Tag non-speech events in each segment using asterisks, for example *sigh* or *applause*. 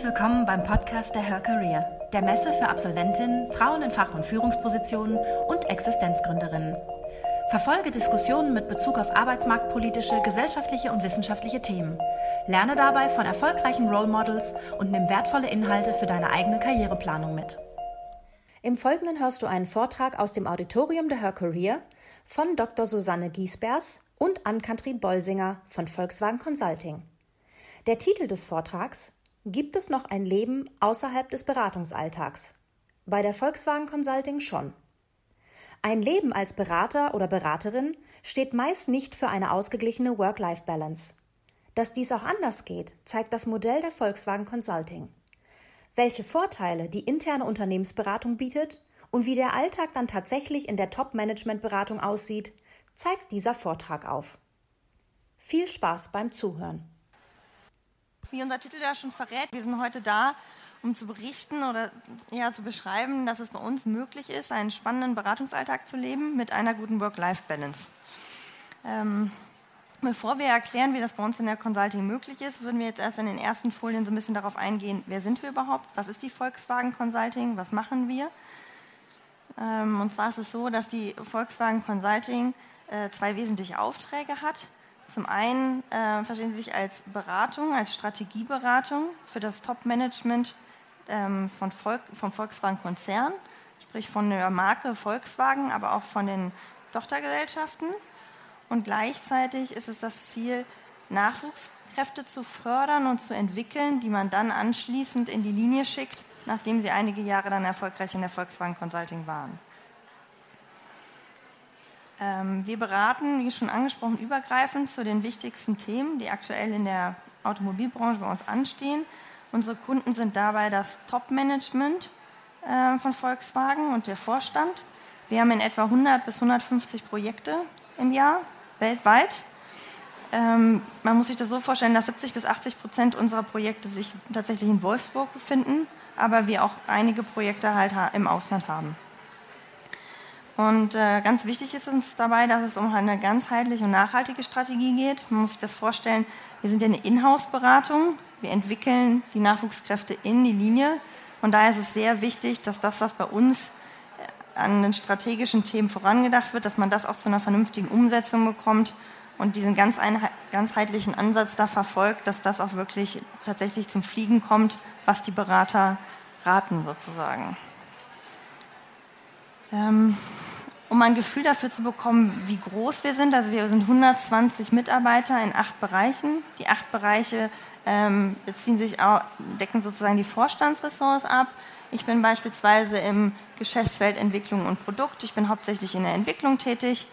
Herzlich willkommen beim Podcast der Her Career, der Messe für Absolventinnen, Frauen in Fach- und Führungspositionen und Existenzgründerinnen. Verfolge Diskussionen mit Bezug auf arbeitsmarktpolitische, gesellschaftliche und wissenschaftliche Themen. Lerne dabei von erfolgreichen Role Models und nimm wertvolle Inhalte für deine eigene Karriereplanung mit. Im Folgenden hörst du einen Vortrag aus dem Auditorium der Her Career von Dr. Susanne Giesbers und Ann-Kathrin Bolsinger von Volkswagen Consulting. Der Titel des Vortrags Gibt es noch ein Leben außerhalb des Beratungsalltags? Bei der Volkswagen Consulting schon. Ein Leben als Berater oder Beraterin steht meist nicht für eine ausgeglichene Work-Life-Balance. Dass dies auch anders geht, zeigt das Modell der Volkswagen Consulting. Welche Vorteile die interne Unternehmensberatung bietet und wie der Alltag dann tatsächlich in der Top-Management-Beratung aussieht, zeigt dieser Vortrag auf. Viel Spaß beim Zuhören. Wie unser Titel ja schon verrät, wir sind heute da, um zu berichten oder ja, zu beschreiben, dass es bei uns möglich ist, einen spannenden Beratungsalltag zu leben mit einer guten Work-Life-Balance. Ähm, bevor wir erklären, wie das bei uns in der Consulting möglich ist, würden wir jetzt erst in den ersten Folien so ein bisschen darauf eingehen, wer sind wir überhaupt, was ist die Volkswagen Consulting, was machen wir. Ähm, und zwar ist es so, dass die Volkswagen Consulting äh, zwei wesentliche Aufträge hat. Zum einen äh, verstehen sie sich als Beratung, als Strategieberatung für das Top-Management ähm, von Volk, vom Volkswagen-Konzern, sprich von der Marke Volkswagen, aber auch von den Tochtergesellschaften. Und gleichzeitig ist es das Ziel, Nachwuchskräfte zu fördern und zu entwickeln, die man dann anschließend in die Linie schickt, nachdem sie einige Jahre dann erfolgreich in der Volkswagen Consulting waren. Ähm, wir beraten, wie schon angesprochen, übergreifend zu den wichtigsten Themen, die aktuell in der Automobilbranche bei uns anstehen. Unsere Kunden sind dabei das Top-Management äh, von Volkswagen und der Vorstand. Wir haben in etwa 100 bis 150 Projekte im Jahr weltweit. Ähm, man muss sich das so vorstellen, dass 70 bis 80 Prozent unserer Projekte sich tatsächlich in Wolfsburg befinden, aber wir auch einige Projekte halt im Ausland haben. Und äh, ganz wichtig ist uns dabei, dass es um eine ganzheitliche und nachhaltige Strategie geht. Man muss sich das vorstellen, wir sind ja eine Inhouse-Beratung. Wir entwickeln die Nachwuchskräfte in die Linie. Und daher ist es sehr wichtig, dass das, was bei uns äh, an den strategischen Themen vorangedacht wird, dass man das auch zu einer vernünftigen Umsetzung bekommt und diesen ganz ganzheitlichen Ansatz da verfolgt, dass das auch wirklich tatsächlich zum Fliegen kommt, was die Berater raten sozusagen. Ähm, um ein Gefühl dafür zu bekommen, wie groß wir sind. Also wir sind 120 Mitarbeiter in acht Bereichen. Die acht Bereiche ähm, beziehen sich auch, decken sozusagen die Vorstandsressorts ab. Ich bin beispielsweise im Geschäftsfeld Entwicklung und Produkt. Ich bin hauptsächlich in der Entwicklung tätig.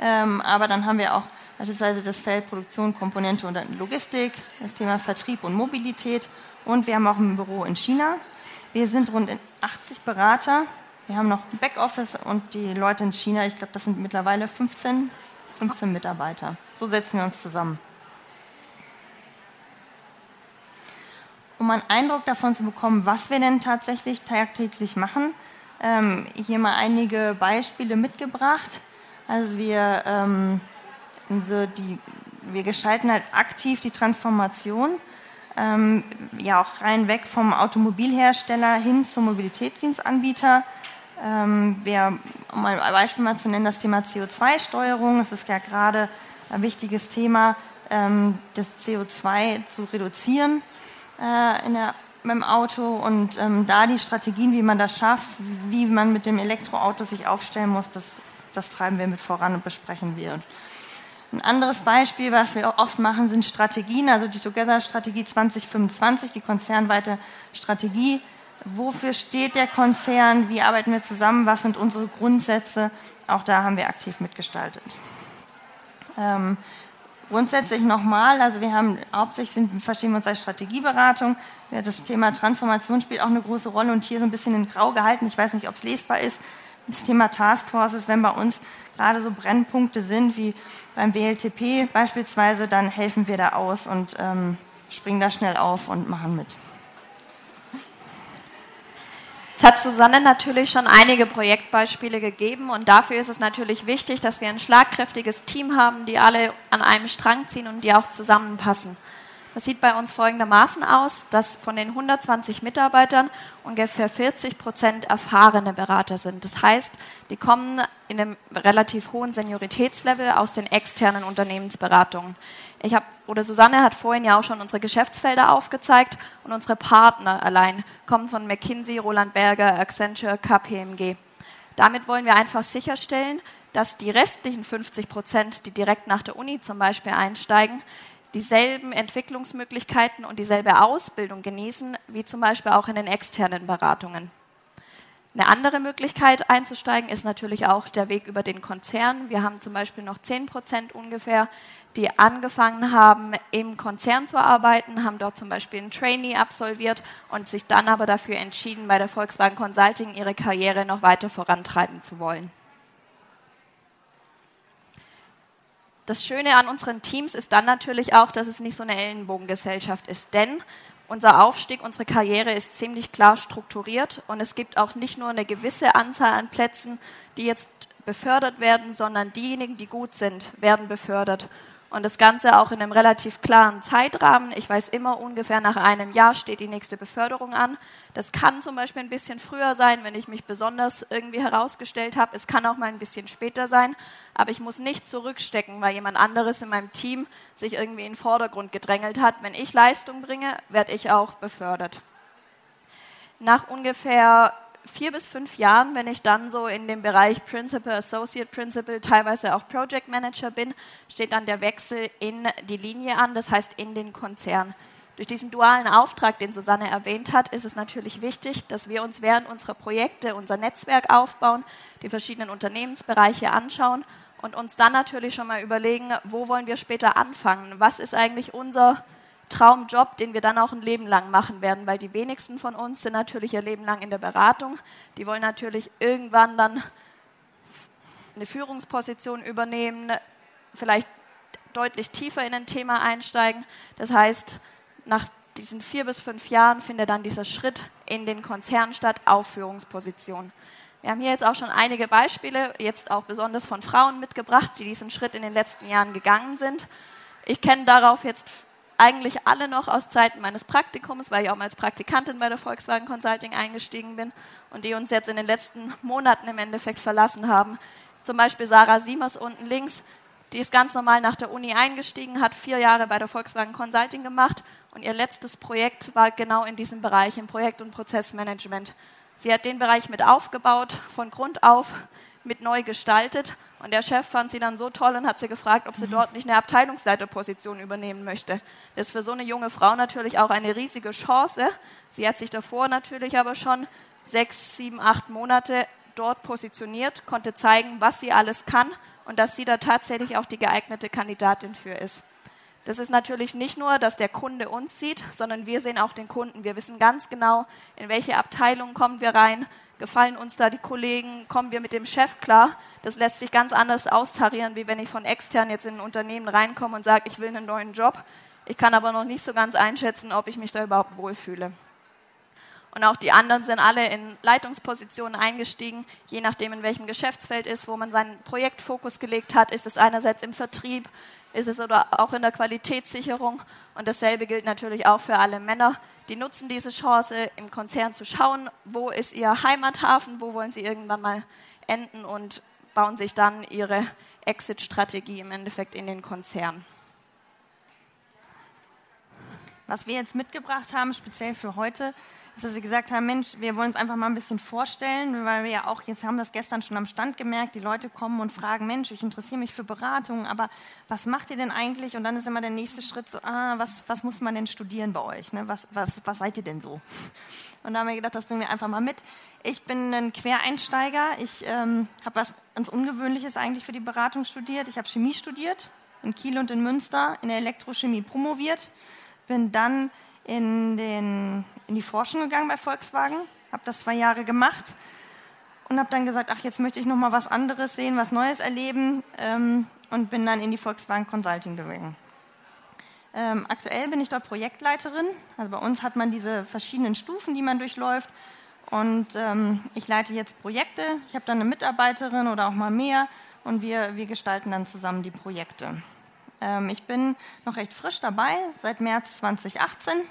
Ähm, aber dann haben wir auch beispielsweise das Feld Produktion, Komponente und Logistik, das Thema Vertrieb und Mobilität. Und wir haben auch ein Büro in China. Wir sind rund 80 Berater wir haben noch Backoffice und die Leute in China, ich glaube, das sind mittlerweile 15, 15 Mitarbeiter. So setzen wir uns zusammen. Um einen Eindruck davon zu bekommen, was wir denn tatsächlich tagtäglich machen, ähm, hier mal einige Beispiele mitgebracht. Also wir, ähm, so die, wir gestalten halt aktiv die Transformation, ähm, ja auch rein weg vom Automobilhersteller hin zum Mobilitätsdienstanbieter. Ähm, wir, um ein Beispiel mal zu nennen, das Thema CO2-Steuerung. Es ist ja gerade ein wichtiges Thema, ähm, das CO2 zu reduzieren äh, in der, beim Auto und ähm, da die Strategien, wie man das schafft, wie man mit dem Elektroauto sich aufstellen muss, das, das treiben wir mit voran und besprechen wir. Ein anderes Beispiel, was wir oft machen, sind Strategien, also die Together-Strategie 2025, die konzernweite Strategie wofür steht der Konzern, wie arbeiten wir zusammen, was sind unsere Grundsätze. Auch da haben wir aktiv mitgestaltet. Ähm, grundsätzlich nochmal, also wir haben hauptsächlich verstehen wir uns als Strategieberatung. Das Thema Transformation spielt auch eine große Rolle und hier so ein bisschen in Grau gehalten. Ich weiß nicht, ob es lesbar ist. Das Thema Taskforces, wenn bei uns gerade so Brennpunkte sind wie beim WLTP beispielsweise, dann helfen wir da aus und ähm, springen da schnell auf und machen mit. Jetzt hat Susanne natürlich schon einige Projektbeispiele gegeben und dafür ist es natürlich wichtig, dass wir ein schlagkräftiges Team haben, die alle an einem Strang ziehen und die auch zusammenpassen. Das sieht bei uns folgendermaßen aus, dass von den 120 Mitarbeitern ungefähr 40 Prozent erfahrene Berater sind. Das heißt, die kommen in einem relativ hohen Senioritätslevel aus den externen Unternehmensberatungen. Ich habe oder Susanne hat vorhin ja auch schon unsere Geschäftsfelder aufgezeigt und unsere Partner allein kommen von McKinsey, Roland Berger, Accenture, KPMG. Damit wollen wir einfach sicherstellen, dass die restlichen 50 Prozent, die direkt nach der Uni zum Beispiel einsteigen, dieselben Entwicklungsmöglichkeiten und dieselbe Ausbildung genießen, wie zum Beispiel auch in den externen Beratungen. Eine andere Möglichkeit einzusteigen ist natürlich auch der Weg über den Konzern. Wir haben zum Beispiel noch 10 Prozent ungefähr, die angefangen haben, im Konzern zu arbeiten, haben dort zum Beispiel ein Trainee absolviert und sich dann aber dafür entschieden, bei der Volkswagen Consulting ihre Karriere noch weiter vorantreiben zu wollen. Das Schöne an unseren Teams ist dann natürlich auch, dass es nicht so eine Ellenbogengesellschaft ist, denn unser Aufstieg, unsere Karriere ist ziemlich klar strukturiert und es gibt auch nicht nur eine gewisse Anzahl an Plätzen, die jetzt befördert werden, sondern diejenigen, die gut sind, werden befördert. Und das Ganze auch in einem relativ klaren Zeitrahmen. Ich weiß immer ungefähr nach einem Jahr steht die nächste Beförderung an. Das kann zum Beispiel ein bisschen früher sein, wenn ich mich besonders irgendwie herausgestellt habe. Es kann auch mal ein bisschen später sein. Aber ich muss nicht zurückstecken, weil jemand anderes in meinem Team sich irgendwie in den Vordergrund gedrängelt hat. Wenn ich Leistung bringe, werde ich auch befördert. Nach ungefähr vier bis fünf Jahren, wenn ich dann so in dem Bereich Principal, Associate Principal, teilweise auch Project Manager bin, steht dann der Wechsel in die Linie an, das heißt in den Konzern. Durch diesen dualen Auftrag, den Susanne erwähnt hat, ist es natürlich wichtig, dass wir uns während unserer Projekte unser Netzwerk aufbauen, die verschiedenen Unternehmensbereiche anschauen und uns dann natürlich schon mal überlegen, wo wollen wir später anfangen? Was ist eigentlich unser Traumjob, den wir dann auch ein Leben lang machen werden, weil die wenigsten von uns sind natürlich ihr Leben lang in der Beratung. Die wollen natürlich irgendwann dann eine Führungsposition übernehmen, vielleicht deutlich tiefer in ein Thema einsteigen. Das heißt, nach diesen vier bis fünf Jahren findet dann dieser Schritt in den Konzern statt, auf Führungsposition. Wir haben hier jetzt auch schon einige Beispiele, jetzt auch besonders von Frauen mitgebracht, die diesen Schritt in den letzten Jahren gegangen sind. Ich kenne darauf jetzt eigentlich alle noch aus Zeiten meines Praktikums, weil ich auch mal als Praktikantin bei der Volkswagen Consulting eingestiegen bin und die uns jetzt in den letzten Monaten im Endeffekt verlassen haben. Zum Beispiel Sarah Siemers unten links, die ist ganz normal nach der Uni eingestiegen, hat vier Jahre bei der Volkswagen Consulting gemacht und ihr letztes Projekt war genau in diesem Bereich, im Projekt- und Prozessmanagement. Sie hat den Bereich mit aufgebaut, von Grund auf mit neu gestaltet und der Chef fand sie dann so toll und hat sie gefragt, ob sie dort nicht eine Abteilungsleiterposition übernehmen möchte. Das ist für so eine junge Frau natürlich auch eine riesige Chance. Sie hat sich davor natürlich aber schon sechs, sieben, acht Monate dort positioniert, konnte zeigen, was sie alles kann und dass sie da tatsächlich auch die geeignete Kandidatin für ist. Das ist natürlich nicht nur, dass der Kunde uns sieht, sondern wir sehen auch den Kunden. Wir wissen ganz genau, in welche Abteilung kommen wir rein, gefallen uns da die Kollegen, kommen wir mit dem Chef klar. Das lässt sich ganz anders austarieren, wie wenn ich von extern jetzt in ein Unternehmen reinkomme und sage, ich will einen neuen Job. Ich kann aber noch nicht so ganz einschätzen, ob ich mich da überhaupt wohlfühle. Und auch die anderen sind alle in Leitungspositionen eingestiegen, je nachdem, in welchem Geschäftsfeld ist, wo man seinen Projektfokus gelegt hat. Ist es einerseits im Vertrieb, ist es oder auch in der Qualitätssicherung. Und dasselbe gilt natürlich auch für alle Männer die nutzen diese Chance, im Konzern zu schauen, wo ist ihr Heimathafen, wo wollen sie irgendwann mal enden und bauen sich dann ihre Exit-Strategie im Endeffekt in den Konzern. Was wir jetzt mitgebracht haben, speziell für heute, dass sie gesagt haben, Mensch, wir wollen uns einfach mal ein bisschen vorstellen, weil wir ja auch, jetzt haben das gestern schon am Stand gemerkt, die Leute kommen und fragen, Mensch, ich interessiere mich für Beratungen, aber was macht ihr denn eigentlich? Und dann ist immer der nächste Schritt so, ah, was, was muss man denn studieren bei euch? Ne? Was, was, was seid ihr denn so? Und da haben wir gedacht, das bringen wir einfach mal mit. Ich bin ein Quereinsteiger. Ich ähm, habe was ganz Ungewöhnliches eigentlich für die Beratung studiert. Ich habe Chemie studiert, in Kiel und in Münster, in der Elektrochemie promoviert, bin dann in, den, in die Forschung gegangen bei Volkswagen, habe das zwei Jahre gemacht und habe dann gesagt, ach, jetzt möchte ich noch mal was anderes sehen, was Neues erleben ähm, und bin dann in die Volkswagen Consulting gegangen. Ähm, aktuell bin ich dort Projektleiterin. Also bei uns hat man diese verschiedenen Stufen, die man durchläuft. Und ähm, ich leite jetzt Projekte. Ich habe dann eine Mitarbeiterin oder auch mal mehr und wir, wir gestalten dann zusammen die Projekte. Ähm, ich bin noch recht frisch dabei, seit März 2018.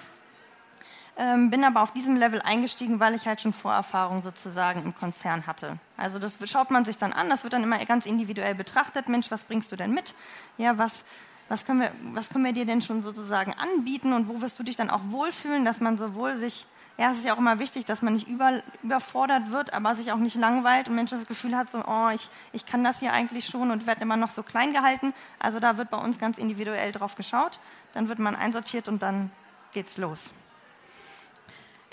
Ähm, bin aber auf diesem Level eingestiegen, weil ich halt schon Vorerfahrung sozusagen im Konzern hatte. Also das schaut man sich dann an, das wird dann immer ganz individuell betrachtet. Mensch, was bringst du denn mit? Ja, was, was, können wir, was können wir dir denn schon sozusagen anbieten und wo wirst du dich dann auch wohlfühlen, dass man sowohl sich ja, es ist ja auch immer wichtig, dass man nicht über, überfordert wird, aber sich auch nicht langweilt und Mensch das Gefühl hat, so, oh, ich, ich kann das hier eigentlich schon und werde immer noch so klein gehalten. Also da wird bei uns ganz individuell drauf geschaut. Dann wird man einsortiert und dann geht's los.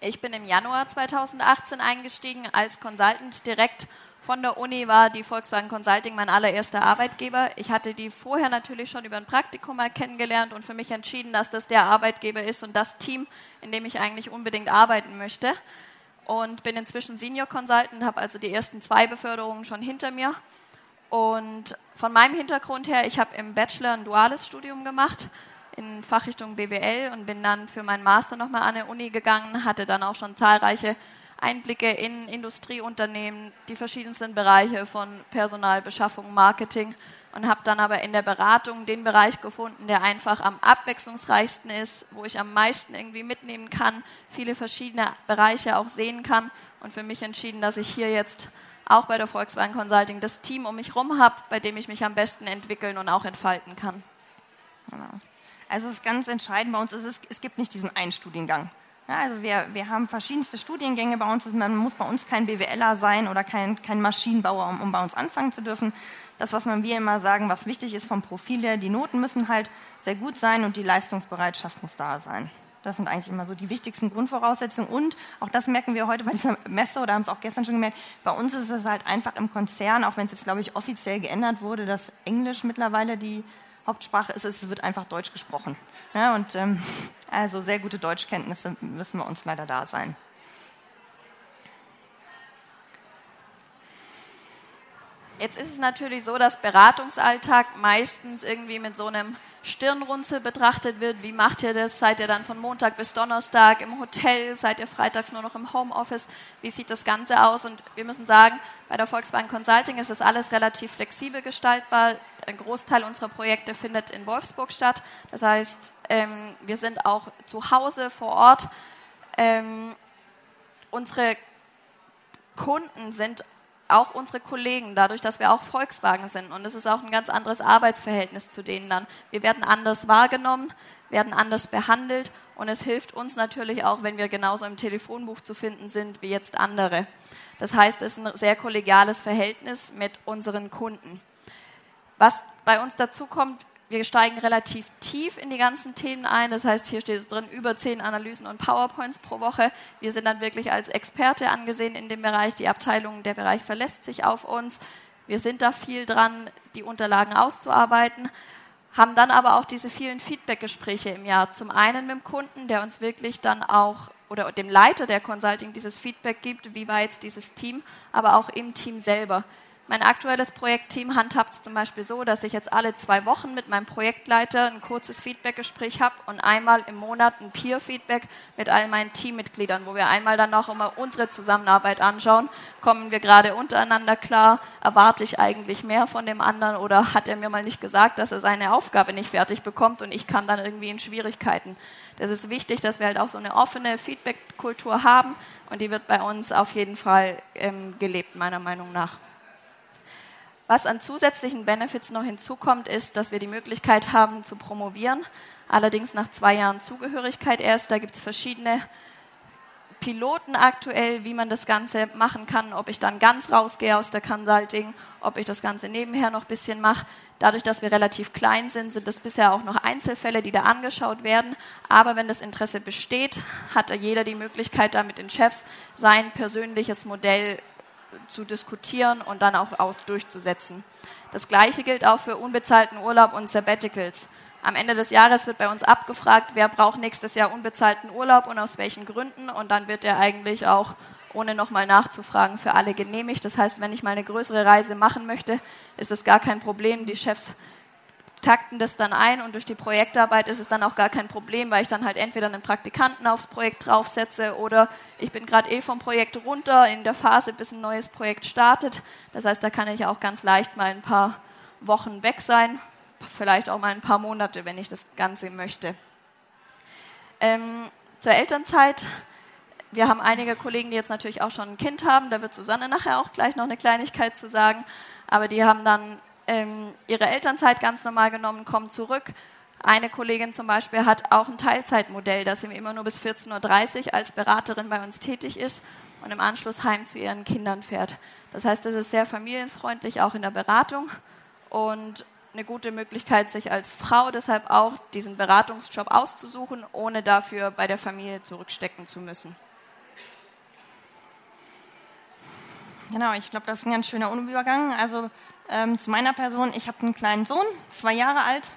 Ich bin im Januar 2018 eingestiegen als Consultant direkt von der Uni war die Volkswagen Consulting mein allererster Arbeitgeber. Ich hatte die vorher natürlich schon über ein Praktikum mal kennengelernt und für mich entschieden, dass das der Arbeitgeber ist und das Team, in dem ich eigentlich unbedingt arbeiten möchte. Und bin inzwischen Senior Consultant, habe also die ersten zwei Beförderungen schon hinter mir. Und von meinem Hintergrund her, ich habe im Bachelor ein duales Studium gemacht in Fachrichtung BWL und bin dann für meinen Master nochmal an der Uni gegangen, hatte dann auch schon zahlreiche Einblicke in Industrieunternehmen, die verschiedensten Bereiche von Personalbeschaffung, Marketing und habe dann aber in der Beratung den Bereich gefunden, der einfach am abwechslungsreichsten ist, wo ich am meisten irgendwie mitnehmen kann, viele verschiedene Bereiche auch sehen kann und für mich entschieden, dass ich hier jetzt auch bei der Volkswagen Consulting das Team um mich herum habe, bei dem ich mich am besten entwickeln und auch entfalten kann. Genau. Also es ist ganz entscheidend bei uns, ist, es gibt nicht diesen einen Studiengang. Ja, also wir, wir haben verschiedenste Studiengänge bei uns. Man muss bei uns kein BWLer sein oder kein, kein Maschinenbauer, um, um bei uns anfangen zu dürfen. Das, was man wir immer sagen, was wichtig ist vom Profil her, die Noten müssen halt sehr gut sein und die Leistungsbereitschaft muss da sein. Das sind eigentlich immer so die wichtigsten Grundvoraussetzungen. Und auch das merken wir heute bei dieser Messe oder haben es auch gestern schon gemerkt. Bei uns ist es halt einfach im Konzern, auch wenn es jetzt, glaube ich, offiziell geändert wurde, dass Englisch mittlerweile die Hauptsprache ist, es wird einfach Deutsch gesprochen. Ja, und ähm, *laughs* also sehr gute Deutschkenntnisse müssen wir uns leider da sein. Jetzt ist es natürlich so, dass Beratungsalltag meistens irgendwie mit so einem Stirnrunzel betrachtet wird. Wie macht ihr das? Seid ihr dann von Montag bis Donnerstag im Hotel? Seid ihr freitags nur noch im Homeoffice? Wie sieht das Ganze aus? Und wir müssen sagen, bei der Volkswagen Consulting ist das alles relativ flexibel gestaltbar. Ein Großteil unserer Projekte findet in Wolfsburg statt. Das heißt, ähm, wir sind auch zu Hause vor Ort. Ähm, unsere Kunden sind auch unsere Kollegen, dadurch, dass wir auch Volkswagen sind. Und es ist auch ein ganz anderes Arbeitsverhältnis zu denen dann. Wir werden anders wahrgenommen, werden anders behandelt und es hilft uns natürlich auch, wenn wir genauso im Telefonbuch zu finden sind wie jetzt andere. Das heißt, es ist ein sehr kollegiales Verhältnis mit unseren Kunden. Was bei uns dazu kommt, wir steigen relativ tief in die ganzen Themen ein. Das heißt, hier steht drin über zehn Analysen und PowerPoints pro Woche. Wir sind dann wirklich als Experte angesehen in dem Bereich. Die Abteilung, der Bereich verlässt sich auf uns. Wir sind da viel dran, die Unterlagen auszuarbeiten, haben dann aber auch diese vielen Feedback-Gespräche im Jahr. Zum einen mit dem Kunden, der uns wirklich dann auch oder dem Leiter der Consulting dieses Feedback gibt, wie war jetzt dieses Team, aber auch im Team selber. Mein aktuelles Projektteam handhabt es zum Beispiel so, dass ich jetzt alle zwei Wochen mit meinem Projektleiter ein kurzes Feedbackgespräch habe und einmal im Monat ein Peer-Feedback mit all meinen Teammitgliedern, wo wir einmal dann noch immer unsere Zusammenarbeit anschauen. Kommen wir gerade untereinander klar? Erwarte ich eigentlich mehr von dem anderen oder hat er mir mal nicht gesagt, dass er seine Aufgabe nicht fertig bekommt und ich kam dann irgendwie in Schwierigkeiten? Das ist wichtig, dass wir halt auch so eine offene Feedback-Kultur haben und die wird bei uns auf jeden Fall ähm, gelebt, meiner Meinung nach. Was an zusätzlichen Benefits noch hinzukommt, ist, dass wir die Möglichkeit haben zu promovieren, allerdings nach zwei Jahren Zugehörigkeit erst. Da gibt es verschiedene Piloten aktuell, wie man das Ganze machen kann, ob ich dann ganz rausgehe aus der Consulting, ob ich das Ganze nebenher noch ein bisschen mache. Dadurch, dass wir relativ klein sind, sind das bisher auch noch Einzelfälle, die da angeschaut werden. Aber wenn das Interesse besteht, hat jeder die Möglichkeit, da mit den Chefs sein persönliches Modell zu diskutieren und dann auch aus durchzusetzen. Das Gleiche gilt auch für unbezahlten Urlaub und Sabbaticals. Am Ende des Jahres wird bei uns abgefragt, wer braucht nächstes Jahr unbezahlten Urlaub und aus welchen Gründen. Und dann wird er eigentlich auch, ohne nochmal nachzufragen, für alle genehmigt. Das heißt, wenn ich mal eine größere Reise machen möchte, ist es gar kein Problem. Die Chefs takten das dann ein und durch die Projektarbeit ist es dann auch gar kein Problem, weil ich dann halt entweder einen Praktikanten aufs Projekt draufsetze oder ich bin gerade eh vom Projekt runter in der Phase, bis ein neues Projekt startet. Das heißt, da kann ich auch ganz leicht mal ein paar Wochen weg sein. vielleicht auch mal ein paar Monate, wenn ich das Ganze möchte. Ähm, zur Elternzeit. Wir haben einige Kollegen, die jetzt natürlich auch schon ein Kind haben. Da wird Susanne nachher auch gleich noch eine Kleinigkeit zu sagen. Aber die haben dann ähm, ihre Elternzeit ganz normal genommen, kommen zurück. Eine Kollegin zum Beispiel hat auch ein Teilzeitmodell, dass sie immer nur bis 14.30 Uhr als Beraterin bei uns tätig ist und im Anschluss heim zu ihren Kindern fährt. Das heißt, das ist sehr familienfreundlich, auch in der Beratung und eine gute Möglichkeit, sich als Frau deshalb auch diesen Beratungsjob auszusuchen, ohne dafür bei der Familie zurückstecken zu müssen. Genau, ich glaube, das ist ein ganz schöner Übergang. Also ähm, zu meiner Person, ich habe einen kleinen Sohn, zwei Jahre alt.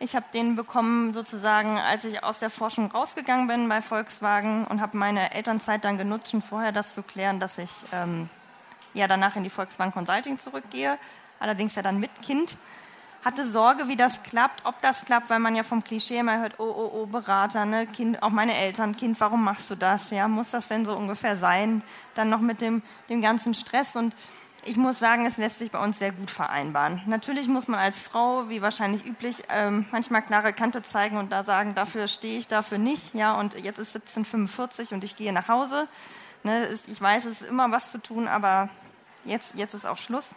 Ich habe den bekommen sozusagen, als ich aus der Forschung rausgegangen bin bei Volkswagen und habe meine Elternzeit dann genutzt, um vorher das zu klären, dass ich ähm, ja danach in die Volkswagen Consulting zurückgehe, allerdings ja dann mit Kind. Hatte Sorge, wie das klappt, ob das klappt, weil man ja vom Klischee immer hört, oh, oh, oh, Berater, ne, Kind, auch meine Eltern, Kind, warum machst du das? Ja, muss das denn so ungefähr sein? Dann noch mit dem, dem ganzen Stress und ich muss sagen, es lässt sich bei uns sehr gut vereinbaren. Natürlich muss man als Frau, wie wahrscheinlich üblich, ähm, manchmal klare Kante zeigen und da sagen, dafür stehe ich, dafür nicht. Ja, und jetzt ist 17.45 und ich gehe nach Hause. Ne, ich weiß, es ist immer was zu tun, aber jetzt, jetzt ist auch Schluss.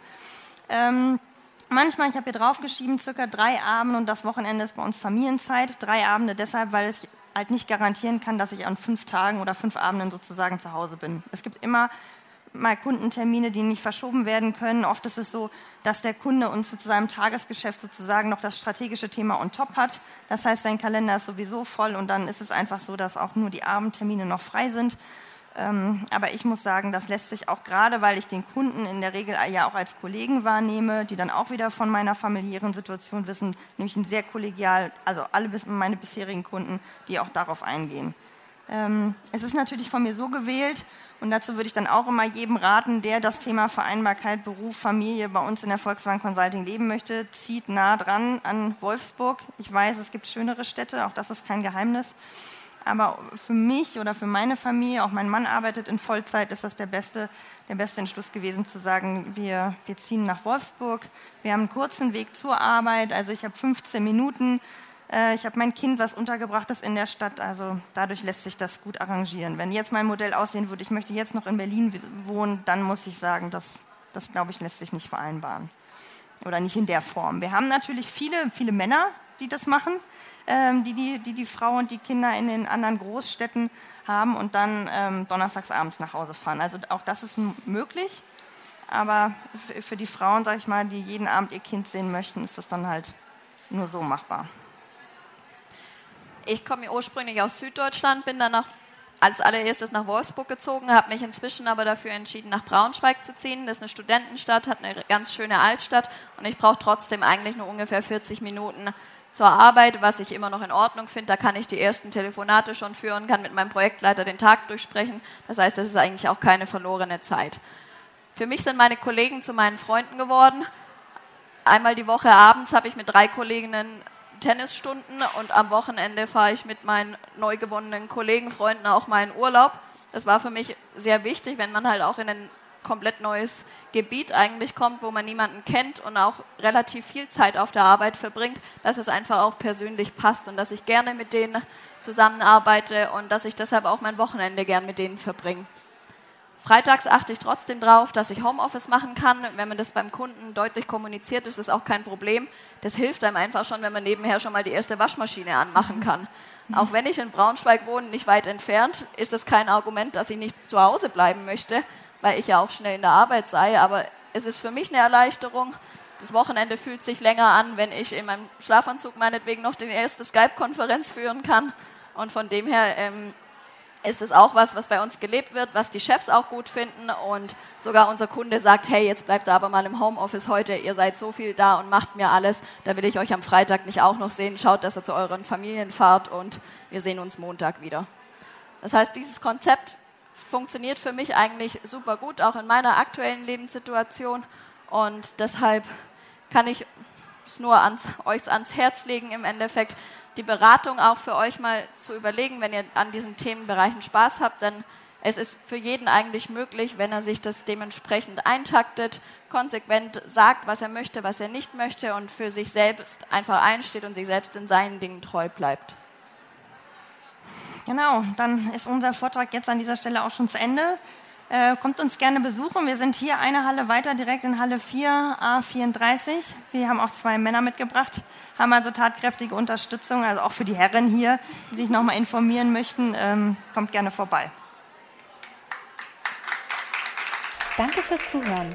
Ähm, manchmal, ich habe hier draufgeschrieben, circa drei Abende und das Wochenende ist bei uns Familienzeit. Drei Abende deshalb, weil ich halt nicht garantieren kann, dass ich an fünf Tagen oder fünf Abenden sozusagen zu Hause bin. Es gibt immer mal Kundentermine, die nicht verschoben werden können. Oft ist es so, dass der Kunde uns zu seinem Tagesgeschäft sozusagen noch das strategische Thema on top hat. Das heißt, sein Kalender ist sowieso voll und dann ist es einfach so, dass auch nur die Abendtermine noch frei sind. Ähm, aber ich muss sagen, das lässt sich auch gerade, weil ich den Kunden in der Regel ja auch als Kollegen wahrnehme, die dann auch wieder von meiner familiären Situation wissen, nämlich ein sehr kollegial, also alle meine bisherigen Kunden, die auch darauf eingehen. Ähm, es ist natürlich von mir so gewählt und dazu würde ich dann auch immer jedem raten, der das Thema Vereinbarkeit, Beruf, Familie bei uns in der Volkswagen Consulting leben möchte, zieht nah dran an Wolfsburg. Ich weiß, es gibt schönere Städte, auch das ist kein Geheimnis. Aber für mich oder für meine Familie, auch mein Mann arbeitet in Vollzeit, ist das der beste, der beste Entschluss gewesen zu sagen, wir, wir ziehen nach Wolfsburg. Wir haben einen kurzen Weg zur Arbeit, also ich habe 15 Minuten. Äh, ich habe mein Kind, was untergebracht ist in der Stadt, also dadurch lässt sich das gut arrangieren. Wenn jetzt mein Modell aussehen würde, ich möchte jetzt noch in Berlin wohnen, dann muss ich sagen, das, das glaube ich, lässt sich nicht vereinbaren. Oder nicht in der Form. Wir haben natürlich viele, viele Männer, die das machen ähm, die, die, die die Frau und die Kinder in den anderen Großstädten haben und dann ähm, donnerstags abends nach Hause fahren. Also auch das ist möglich, aber für die Frauen, sag ich mal, die jeden Abend ihr Kind sehen möchten, ist das dann halt nur so machbar. Ich komme ursprünglich aus Süddeutschland, bin dann als allererstes nach Wolfsburg gezogen, habe mich inzwischen aber dafür entschieden, nach Braunschweig zu ziehen. Das ist eine Studentenstadt, hat eine ganz schöne Altstadt und ich brauche trotzdem eigentlich nur ungefähr 40 Minuten zur Arbeit, was ich immer noch in Ordnung finde. Da kann ich die ersten Telefonate schon führen, kann mit meinem Projektleiter den Tag durchsprechen. Das heißt, das ist eigentlich auch keine verlorene Zeit. Für mich sind meine Kollegen zu meinen Freunden geworden. Einmal die Woche abends habe ich mit drei Kolleginnen Tennisstunden und am Wochenende fahre ich mit meinen neu gewonnenen Kollegen, Freunden auch mal in Urlaub. Das war für mich sehr wichtig, wenn man halt auch in den komplett neues Gebiet eigentlich kommt, wo man niemanden kennt und auch relativ viel Zeit auf der Arbeit verbringt, dass es einfach auch persönlich passt und dass ich gerne mit denen zusammenarbeite und dass ich deshalb auch mein Wochenende gern mit denen verbringe. Freitags achte ich trotzdem darauf, dass ich Homeoffice machen kann. Wenn man das beim Kunden deutlich kommuniziert, ist das auch kein Problem. Das hilft einem einfach schon, wenn man nebenher schon mal die erste Waschmaschine anmachen *laughs* kann. Auch wenn ich in Braunschweig wohne, nicht weit entfernt, ist das kein Argument, dass ich nicht zu Hause bleiben möchte weil ich ja auch schnell in der Arbeit sei. Aber es ist für mich eine Erleichterung. Das Wochenende fühlt sich länger an, wenn ich in meinem Schlafanzug meinetwegen noch die erste Skype-Konferenz führen kann. Und von dem her ähm, ist es auch was, was bei uns gelebt wird, was die Chefs auch gut finden. Und sogar unser Kunde sagt, hey, jetzt bleibt ihr aber mal im Homeoffice heute, ihr seid so viel da und macht mir alles. Da will ich euch am Freitag nicht auch noch sehen. Schaut, dass ihr zu euren Familien fahrt und wir sehen uns Montag wieder. Das heißt, dieses Konzept funktioniert für mich eigentlich super gut, auch in meiner aktuellen Lebenssituation. Und deshalb kann ich es nur ans, euch ans Herz legen, im Endeffekt die Beratung auch für euch mal zu überlegen, wenn ihr an diesen Themenbereichen Spaß habt, dann Es ist für jeden eigentlich möglich, wenn er sich das dementsprechend eintaktet, konsequent sagt, was er möchte, was er nicht möchte und für sich selbst einfach einsteht und sich selbst in seinen Dingen treu bleibt. Genau, dann ist unser Vortrag jetzt an dieser Stelle auch schon zu Ende. Äh, kommt uns gerne besuchen. Wir sind hier eine Halle weiter, direkt in Halle 4, A34. Wir haben auch zwei Männer mitgebracht, haben also tatkräftige Unterstützung, also auch für die Herren hier, die sich nochmal informieren möchten. Ähm, kommt gerne vorbei. Danke fürs Zuhören.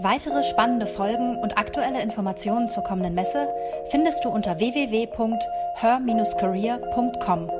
Weitere spannende Folgen und aktuelle Informationen zur kommenden Messe findest du unter www.her-career.com.